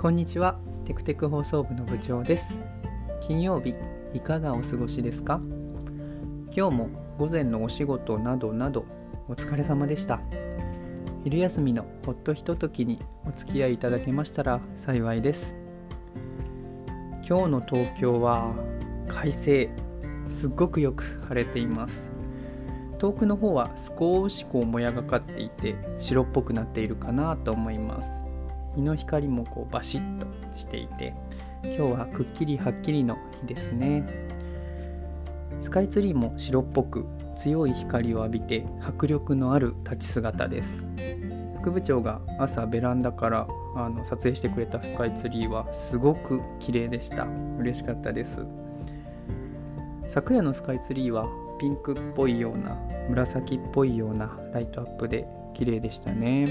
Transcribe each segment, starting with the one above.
こんにちは。テクテク放送部の部長です。金曜日いかがお過ごしですか？今日も午前のお仕事などなどお疲れ様でした。昼休みのほっとひとときにお付き合いいただけましたら幸いです。今日の東京は快晴。すっごくよく晴れています。遠くの方は少しこうもやがかっていて白っぽくなっているかなと思います。日の光もこうバシッとしていて今日はくっきりはっきりの日ですね。スカイツリーも白っぽく強い光を浴びて迫力のある立ち姿です。副部長が朝ベランダからあの撮影してくれたスカイツリーはすごく綺麗でした。嬉しかったです。昨夜のスカイツリーはピンクっぽいような紫っぽいようなライトアップで綺麗でしたね。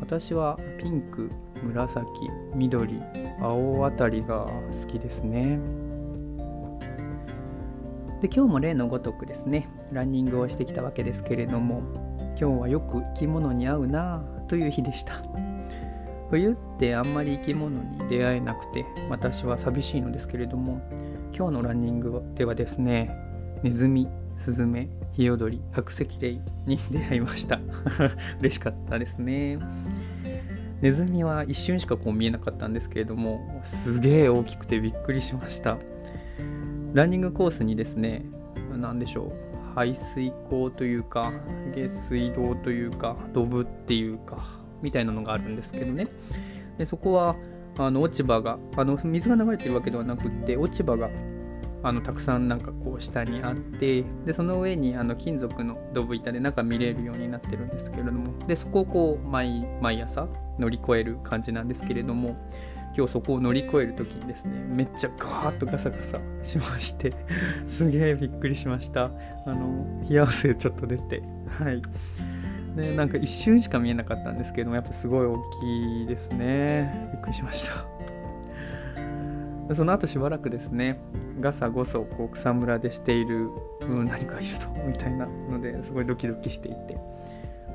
私はピンク紫緑青あたりが好きですね。で今日も例のごとくですねランニングをしてきたわけですけれども今日はよく生き物に会うなという日でした。冬ってあんまり生き物に出会えなくて私は寂しいのですけれども今日のランニングではですねネズミスズメヒヨドリ白石霊に出会いました。嬉しかったですね。ネズミは一瞬しかこう見えなかったんですけれどもすげえ大きくてびっくりしました。ランニングコースにですね何でしょう排水溝というか下水道というかドブっていうかみたいなのがあるんですけどね。でそこはあの落ち葉があの水が流れてるわけではなくって落ち葉があのたくさんなんかこう下にあってでその上にあの金属のドブ板で中見れるようになってるんですけれどもでそこをこう毎毎朝乗り越える感じなんですけれども今日そこを乗り越える時にですねめっちゃガーッとガサガサしまして すげえびっくりしました。あの冷や汗ちょっと出てはい。でなんか一瞬しか見えなかったんですけどもやっぱすごい大きいですね。びっくりしました。その後しばらくですねガサゴソこう草むらでしている、うん、何かいるぞみたいなのですごいドキドキしていて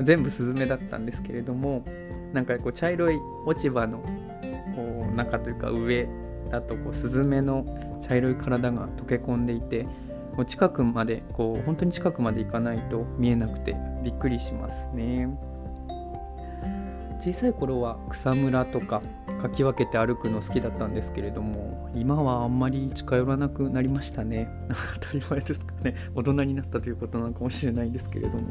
全部スズメだったんですけれどもなんかこう茶色い落ち葉のこう中というか上だとこうスズメの茶色い体が溶け込んでいてもう近くまでこう本当に近くまで行かないと見えなくてびっくりしますね。小さい頃は草むらとかかき分けて歩くの好きだったんですけれども今はあんまり近寄らなくなりましたね。当たり前ですかね。大人になったということなのかもしれないんですけれども。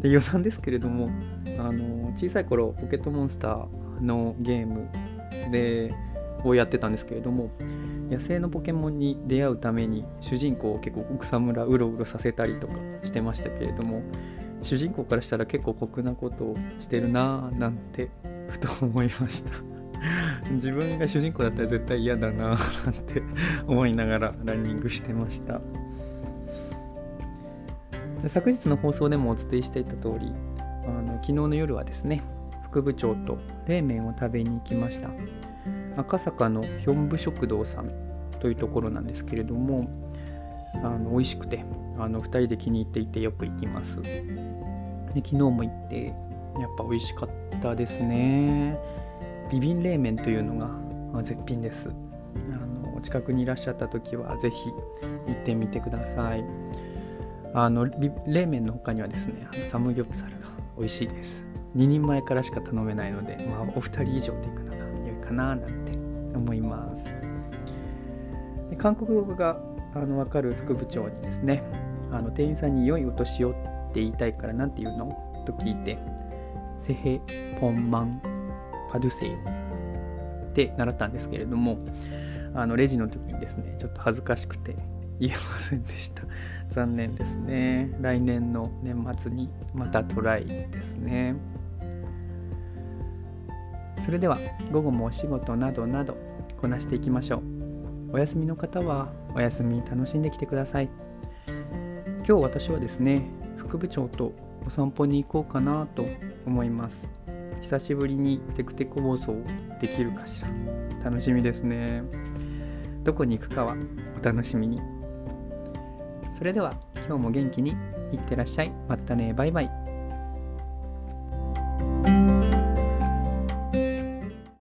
で余談ですけれどもあの小さい頃ポケットモンスターのゲームでをやってたんですけれども野生のポケモンに出会うために主人公を結構草むらうろうろさせたりとかしてましたけれども主人公からしたら結構酷なことをしてるなぁなんて ふと思いました。自分が主人公だったら絶対嫌だなぁなんて思いながらランニングしてました。昨日の放送でもお伝えしていた通りあの昨日の夜はですね副部長と冷麺を食べに行きました。赤坂のヒョンブ食堂さんというところなんですけれどもあの美味しくてあの2人で気に入っていてよく行きます。で昨日も行ってやっぱ美味しかったですね。ビビン冷麺というのが絶品です。あのお近くにいらっしゃった時は是非行ってみてください。あの冷麺の他にはですねサムギョプサルが美味しいです。2人前からしか頼めないので、まあ、お二人以上で行くのが良いかななんて思います。韓国語があの分かる副部長にですねあの店員さんに良いお年をって言いたいから何て言うの？と聞いてセヘポンマンパドゥセイって習ったんですけれどもあのレジの時にですねちょっと恥ずかしくて言えませんでした。残念ですね。来年の年末にまたトライですね。それでは午後もお仕事などなどこなしていきましょう。お休みの方はお休み楽しんできてください。今日私はですね副部長とお散歩に行こうかなと思います。久しぶりにテクテク放送できるかしら。楽しみですね。どこに行くかはお楽しみに。それでは今日も元気にいってらっしゃい。またね。バイバイ。